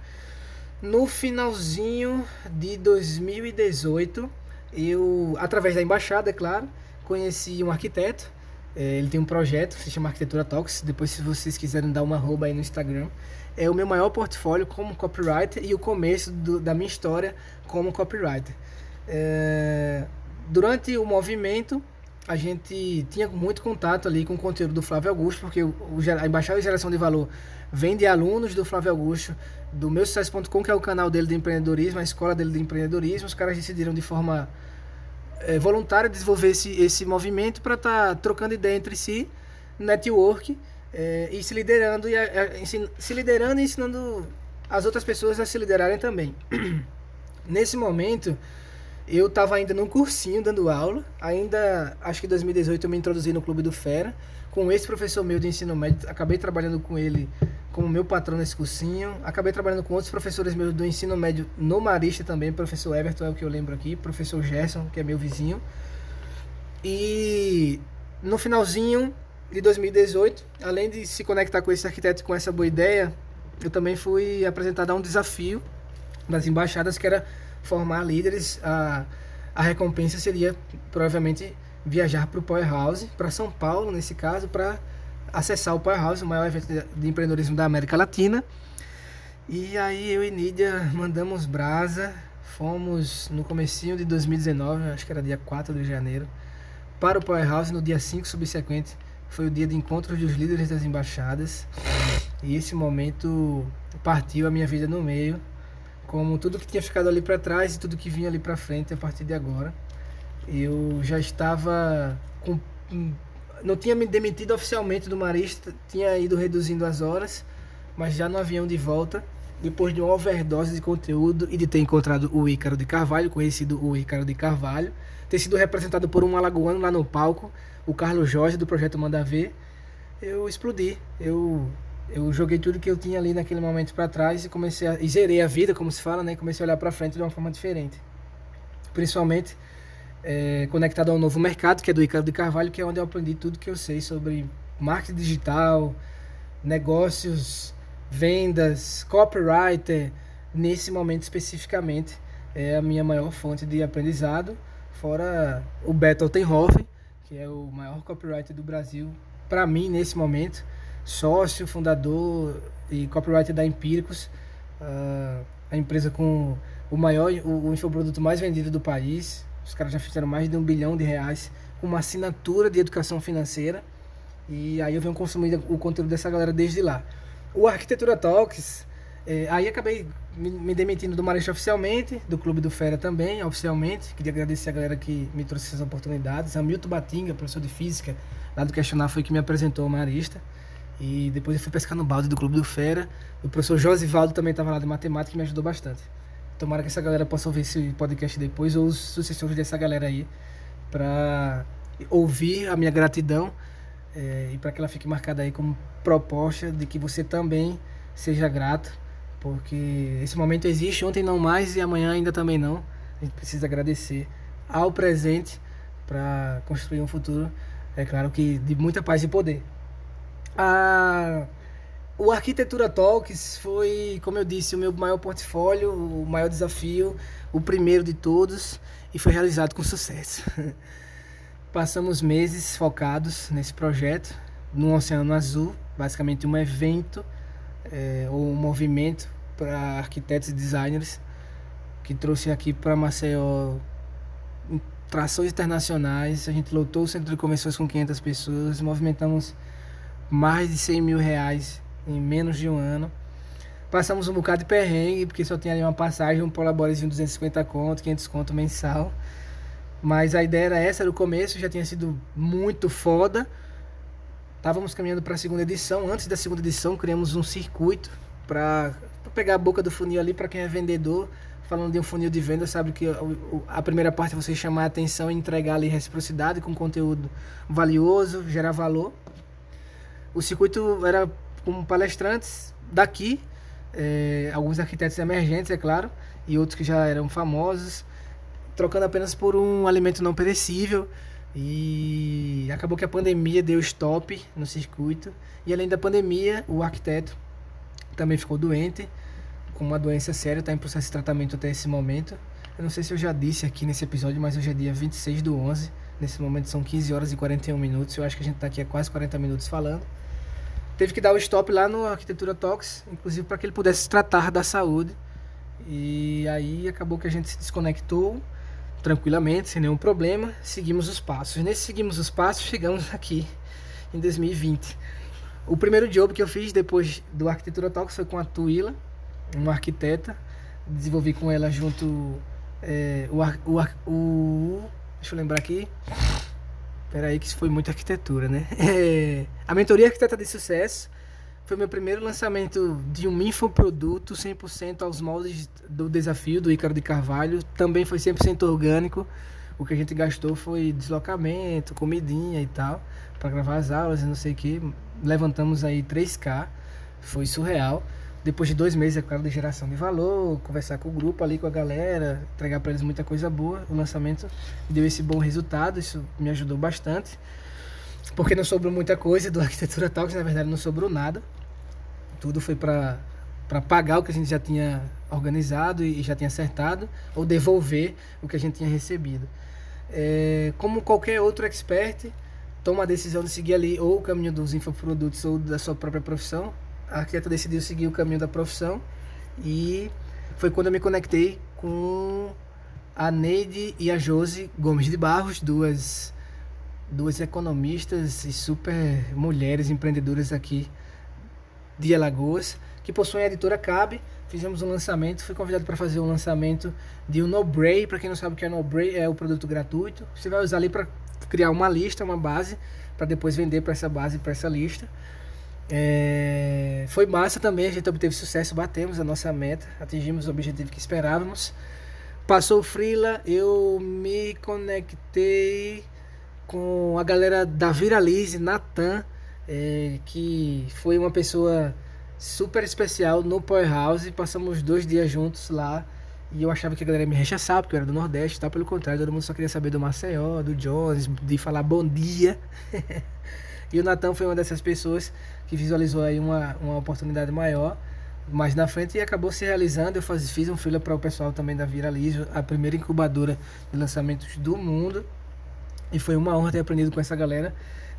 No finalzinho de 2018, eu, através da embaixada, é claro, conheci um arquiteto. É, ele tem um projeto, se chama Arquitetura Talks. Depois, se vocês quiserem dar uma arroba aí no Instagram. É o meu maior portfólio como copywriter e o começo do, da minha história como copywriter. É, durante o movimento, a gente tinha muito contato ali com o conteúdo do Flávio Augusto, porque o, a Embaixada de Geração de Valor vem de alunos do Flávio Augusto, do meu sucesso.com, que é o canal dele de empreendedorismo, a escola dele de empreendedorismo. Os caras decidiram de forma é, voluntária desenvolver esse, esse movimento para estar tá trocando ideia entre si, network, é, e se liderando e a, a, se liderando e ensinando as outras pessoas a se liderarem também. Nesse momento, eu estava ainda num cursinho dando aula, ainda acho que em 2018 eu me introduzi no Clube do Fera, com esse professor meu de ensino médio, acabei trabalhando com ele como meu patrão nesse cursinho. Acabei trabalhando com outros professores meus do ensino médio no Marista também, professor Everton é o que eu lembro aqui, professor Gerson, que é meu vizinho. E no finalzinho de 2018, além de se conectar com esse arquiteto com essa boa ideia, eu também fui apresentado a um desafio das embaixadas que era formar líderes. A, a recompensa seria provavelmente viajar para o Powerhouse, para São Paulo, nesse caso, para acessar o Powerhouse, o maior evento de empreendedorismo da América Latina. E aí eu e Nídia mandamos brasa, fomos no comecinho de 2019, acho que era dia 4 de janeiro, para o Powerhouse no dia 5 subsequente. Foi o dia de encontro dos líderes das embaixadas. E esse momento partiu a minha vida no meio, como tudo que tinha ficado ali para trás e tudo que vinha ali para frente a partir de agora. Eu já estava com não tinha me demitido oficialmente do Marista, tinha ido reduzindo as horas, mas já no avião de volta, depois de uma overdose de conteúdo e de ter encontrado o Ícaro de Carvalho, conhecido o Ícaro de Carvalho, ter sido representado por um alagoano lá no palco, o Carlos Jorge do projeto Manda Ver, eu explodi. Eu eu joguei tudo que eu tinha ali naquele momento para trás e comecei a e zerei a vida, como se fala, né? Comecei a olhar para frente de uma forma diferente. Principalmente é, conectado ao novo mercado, que é do Ricardo de Carvalho, que é onde eu aprendi tudo que eu sei sobre marketing digital, negócios, vendas, copywriter, nesse momento especificamente. É a minha maior fonte de aprendizado, fora o Beto Altenhofen, que é o maior copywriter do Brasil, para mim, nesse momento, sócio, fundador e copywriter da Empíricos, uh, a empresa com o maior, o, o infoproduto mais vendido do país, os caras já fizeram mais de um bilhão de reais com uma assinatura de educação financeira. E aí eu venho consumindo o conteúdo dessa galera desde lá. O Arquitetura Talks, é, aí acabei me, demitindo do Marista oficialmente, do Clube do Fera também, oficialmente. Queria agradecer a galera que me trouxe essas oportunidades. Hamilton Batinga, professor de física, lá do Questionar, foi que me apresentou o Marista. E depois eu fui pescar no balde do Clube do Fera. O professor Josivaldo também estava lá de matemática e me ajudou bastante. Tomara que essa galera possa ouvir esse podcast depois, ou os sucessores dessa galera aí, para ouvir a minha gratidão é, e para que ela fique marcada aí como proposta de que você também seja grato, porque esse momento existe, ontem não mais e amanhã ainda também não. A gente precisa agradecer ao presente para construir um futuro, é claro que de muita paz e poder. A o Arquitetura Talks foi, como eu disse, o meu maior portfólio, o maior desafio, o primeiro de todos e foi realizado com sucesso. Passamos meses focados nesse projeto, no Oceano Azul, basicamente um evento é, ou um movimento para arquitetos e designers que trouxe aqui para Maceió trações internacionais. A gente lotou o centro de convenções com 500 pessoas, movimentamos mais de 100 mil reais em menos de um ano. Passamos um bocado de perrengue, porque só tinha ali uma passagem, um polaborezinho 250 conto, 500 conto mensal. Mas a ideia era essa, no começo, já tinha sido muito foda. Estávamos caminhando para a segunda edição. Antes da segunda edição, criamos um circuito para pegar a boca do funil ali para quem é vendedor. Falando de um funil de venda, sabe que a primeira parte é você chamar a atenção e entregar ali reciprocidade com conteúdo valioso, gerar valor. O circuito era com palestrantes daqui, é, alguns arquitetos emergentes, é claro, e outros que já eram famosos, trocando apenas por um alimento não perecível. E acabou que a pandemia deu stop no circuito. E além da pandemia, o arquiteto também ficou doente, com uma doença séria, está em processo de tratamento até esse momento. Eu não sei se eu já disse aqui nesse episódio, mas hoje é dia 26 do 11. Nesse momento são 15 horas e 41 minutos. Eu acho que a gente está aqui há quase 40 minutos falando teve que dar o stop lá no Arquitetura Talks, inclusive para que ele pudesse tratar da saúde. E aí acabou que a gente se desconectou tranquilamente, sem nenhum problema, seguimos os passos. Nesse seguimos os passos, chegamos aqui em 2020. O primeiro job que eu fiz depois do Arquitetura Talks foi com a Tuila, uma arquiteta. Desenvolvi com ela junto é, o, o, o. Deixa eu lembrar aqui. Espera aí que isso foi muita arquitetura, né? É, a mentoria Arquiteta de Sucesso foi meu primeiro lançamento de um infoproduto 100% aos moldes do desafio do Ícaro de Carvalho. Também foi 100% orgânico. O que a gente gastou foi deslocamento, comidinha e tal, para gravar as aulas e não sei o que. Levantamos aí 3K, foi surreal depois de dois meses, é claro, de geração de valor, conversar com o grupo ali, com a galera, entregar para eles muita coisa boa. O lançamento deu esse bom resultado, isso me ajudou bastante. porque não sobrou muita coisa do Arquitetura Talks, na verdade não sobrou nada. Tudo foi para para pagar o que a gente já tinha organizado e já tinha acertado ou devolver o que a gente tinha recebido. É, como qualquer outro expert, toma a decisão de seguir ali ou o caminho dos infoprodutos ou da sua própria profissão. A arquiteta decidiu seguir o caminho da profissão e foi quando eu me conectei com a Neide e a Josi Gomes de Barros, duas, duas economistas e super mulheres empreendedoras aqui de Alagoas, que possuem a editora Cabe. Fizemos um lançamento, fui convidado para fazer um lançamento de um No-Bray. Para quem não sabe o que é No-Bray, é o produto gratuito. Você vai usar ali para criar uma lista, uma base, para depois vender para essa base, para essa lista. É... Foi massa também, a gente obteve sucesso, batemos a nossa meta, atingimos o objetivo que esperávamos. Passou o Freela, eu me conectei com a galera da Viralize, Natan, é, que foi uma pessoa super especial no Powerhouse. Passamos dois dias juntos lá. E eu achava que a galera me rechaçava, porque eu era do Nordeste e tal. Pelo contrário, todo mundo só queria saber do Maceió, do Jones, de falar bom dia. e o Natan foi uma dessas pessoas que visualizou aí uma, uma oportunidade maior mais na frente e acabou se realizando. Eu faz, fiz um fila para o pessoal também da Viralizo, a primeira incubadora de lançamentos do mundo. E foi uma honra ter aprendido com essa galera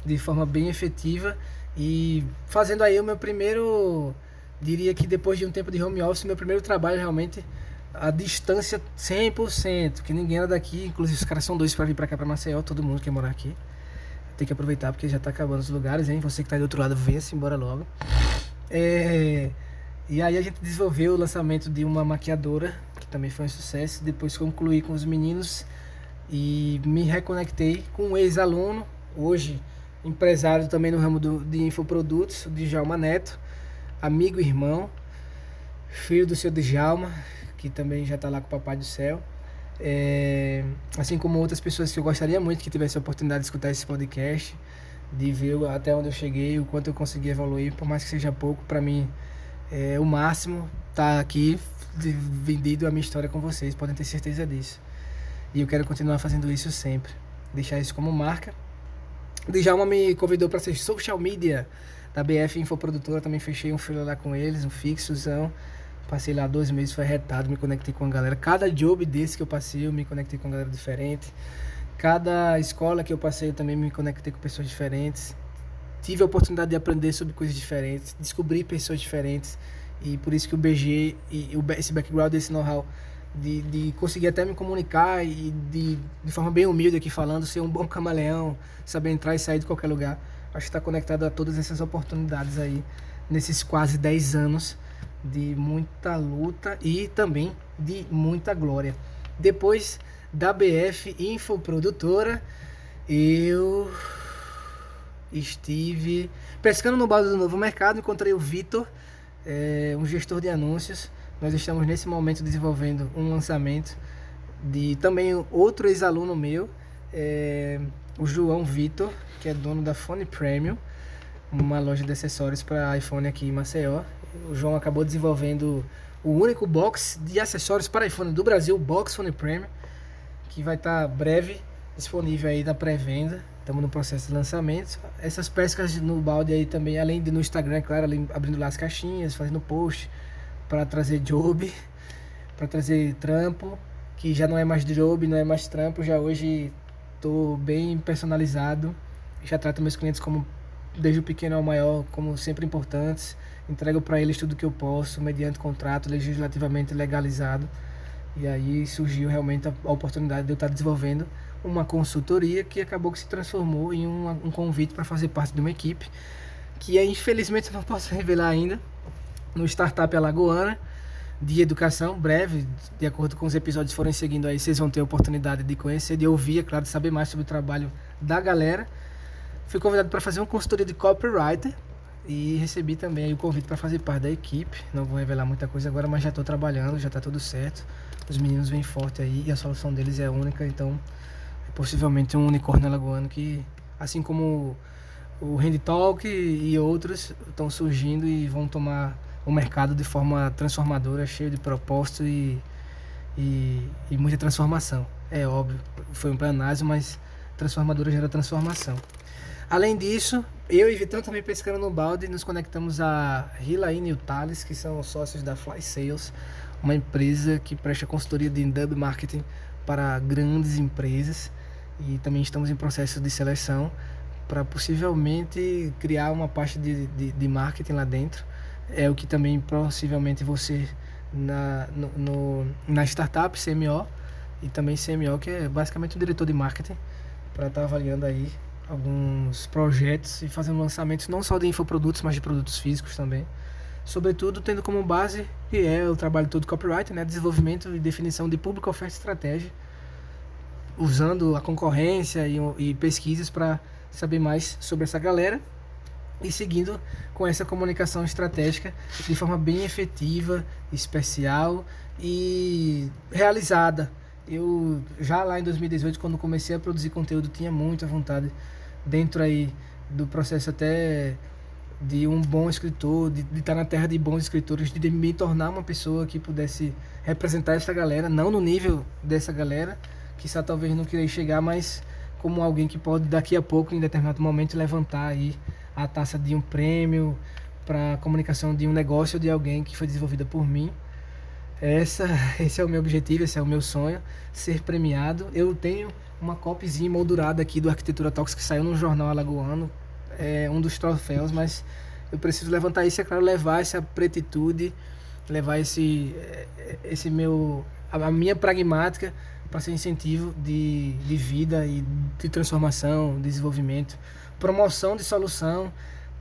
de forma bem efetiva e fazendo aí o meu primeiro, diria que depois de um tempo de home office, meu primeiro trabalho realmente a distância 100%, que ninguém era daqui, inclusive os caras são dois para vir para cá para Maceió, todo mundo quer morar aqui. Tem que aproveitar porque já tá acabando os lugares, hein? Você que tá do outro lado, venha-se embora logo. É... E aí a gente desenvolveu o lançamento de uma maquiadora, que também foi um sucesso. Depois concluí com os meninos e me reconectei com um ex-aluno, hoje empresário também no ramo do, de infoprodutos, o Djalma Neto, amigo e irmão, filho do seu Djalma, que também já está lá com o Papai do Céu. É, assim como outras pessoas que eu gostaria muito que tivesse a oportunidade de escutar esse podcast, de ver até onde eu cheguei, o quanto eu consegui evoluir, por mais que seja pouco, para mim é o máximo estar tá aqui vendido a minha história com vocês, podem ter certeza disso. E eu quero continuar fazendo isso sempre, deixar isso como marca Djalma me convidou para ser social media da BF Infoprodutora, também fechei um filo lá com eles, um fixozão. Passei lá dois meses, foi retado, me conectei com a galera. Cada job desse que eu passei, eu me conectei com a galera diferente. Cada escola que eu passei, eu também me conectei com pessoas diferentes. Tive a oportunidade de aprender sobre coisas diferentes, descobrir pessoas diferentes. E por isso que o BG e esse background, esse know-how de, de conseguir até me comunicar e de, de forma bem humilde aqui falando, ser um bom camaleão, saber entrar e sair de qualquer lugar. Acho que está conectado a todas essas oportunidades aí, nesses quase 10 anos de muita luta e também de muita glória. Depois da BF Infoprodutora, eu estive pescando no balde do novo mercado, encontrei o Vitor, é, um gestor de anúncios, nós estamos nesse momento desenvolvendo um lançamento de também outro ex-aluno meu, é, o João Vitor, que é dono da Fone Premium, uma loja de acessórios para iPhone aqui em Maceió. O João acabou desenvolvendo o único box de acessórios para iPhone do Brasil, Box Fone Premium, que vai estar tá breve disponível aí na pré-venda. Estamos no processo de lançamento. Essas pescas no balde aí também, além de no Instagram, claro, abrindo lá as caixinhas, fazendo post, para trazer job, para trazer trampo, que já não é mais job, não é mais trampo, já hoje estou bem personalizado, já trato meus clientes como desde o pequeno ao maior como sempre importantes, entrego para eles tudo que eu posso, mediante contrato legislativamente legalizado. E aí surgiu realmente a oportunidade de eu estar desenvolvendo uma consultoria que acabou que se transformou em um, um convite para fazer parte de uma equipe que é, infelizmente eu não posso revelar ainda, no Startup Alagoana de educação breve, de acordo com os episódios que forem seguindo aí, vocês vão ter a oportunidade de conhecer, de ouvir, é claro, de saber mais sobre o trabalho da galera. Fui convidado para fazer uma consultoria de copywriter e recebi também o convite para fazer parte da equipe. Não vou revelar muita coisa agora, mas já estou trabalhando, já está tudo certo. Os meninos vêm forte aí e a solução deles é única, então é possivelmente um unicórnio alagoano que, assim como o Hand Talk e outros, estão surgindo e vão tomar o mercado de forma transformadora, cheio de propósito e, e, e muita transformação. É óbvio, foi um pleonasmo, mas transformadora gera transformação. Além disso, eu e Vitão também pescando no balde, nos conectamos a Hila e New Tales, que são sócios da Fly Sales, uma empresa que presta consultoria de dub marketing para grandes empresas e também estamos em processo de seleção para possivelmente criar uma parte de, de, de, marketing lá dentro. É o que também possivelmente você na, no, no, na startup CMO e também CMO, que é basicamente o diretor de marketing, para estar tá avaliando aí alguns projetos e fazendo lançamentos não só de infoprodutos, mas de produtos físicos também. Sobretudo tendo como base, que é o trabalho todo copyright, né, desenvolvimento e definição de público, oferta e estratégia, usando a concorrência e, e pesquisas para saber mais sobre essa galera e seguindo com essa comunicação estratégica de forma bem efetiva, especial e realizada. Eu já lá em 2018, quando comecei a produzir conteúdo, tinha muita vontade dentro aí do processo até de um bom escritor, de, de estar na terra de bons escritores, de me tornar uma pessoa que pudesse representar essa galera, não no nível dessa galera, que só talvez não queria chegar, mas como alguém que pode daqui a pouco, em determinado momento, levantar aí a taça de um prêmio para comunicação de um negócio de alguém que foi desenvolvida por mim. Essa, esse é o meu objetivo, esse é o meu sonho, ser premiado. Eu tenho uma copizinha moldurada aqui do Arquitetura Talks que saiu no jornal alagoano, é um dos troféus, mas eu preciso levantar isso, é claro, levar essa pretitude, levar esse, esse meu, a minha pragmática para ser incentivo de, de vida e de transformação, desenvolvimento, promoção de solução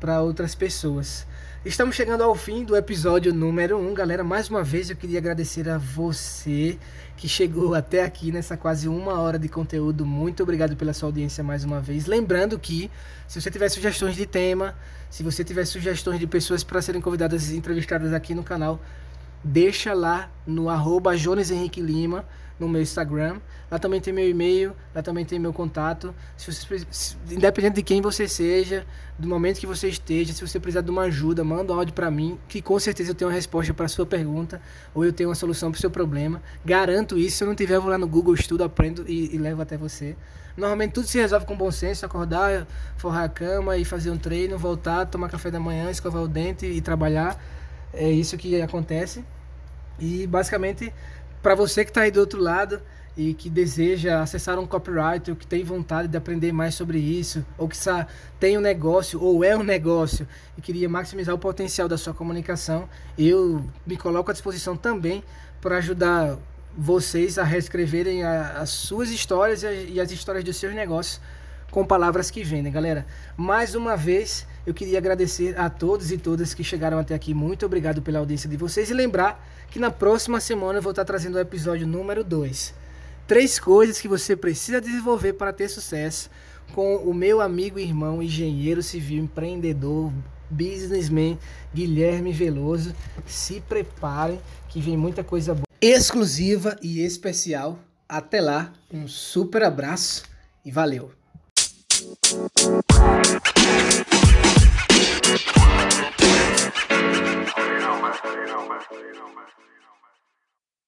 para outras pessoas. Estamos chegando ao fim do episódio número 1, um. galera. Mais uma vez eu queria agradecer a você que chegou até aqui nessa quase uma hora de conteúdo. Muito obrigado pela sua audiência mais uma vez. Lembrando que se você tiver sugestões de tema, se você tiver sugestões de pessoas para serem convidadas e entrevistadas aqui no canal, deixa lá no arroba Jones Henrique Lima no meu Instagram. Lá também tem meu e-mail, lá também tem meu contato. Se você, independente de quem você seja, do momento que você esteja, se você precisar de uma ajuda, manda um áudio para mim, que com certeza eu tenho uma resposta para sua pergunta ou eu tenho uma solução para seu problema. Garanto isso. Se eu não tiver, eu vou lá no Google, estudo, aprendo e, e levo até você. Normalmente tudo se resolve com bom senso, acordar, forrar a cama e fazer um treino, voltar, tomar café da manhã, escovar o dente e trabalhar. É isso que acontece. E basicamente para você que está aí do outro lado e que deseja acessar um copyright ou que tem vontade de aprender mais sobre isso, ou que tem um negócio ou é um negócio e queria maximizar o potencial da sua comunicação, eu me coloco à disposição também para ajudar vocês a reescreverem a, as suas histórias e, a, e as histórias dos seus negócios com palavras que vendem, galera. Mais uma vez, eu queria agradecer a todos e todas que chegaram até aqui. Muito obrigado pela audiência de vocês e lembrar que na próxima semana eu vou estar trazendo o episódio número 2. Três coisas que você precisa desenvolver para ter sucesso com o meu amigo e irmão engenheiro civil empreendedor businessman Guilherme Veloso. Se preparem que vem muita coisa boa, exclusiva e especial. Até lá, um super abraço e valeu. Man. You más.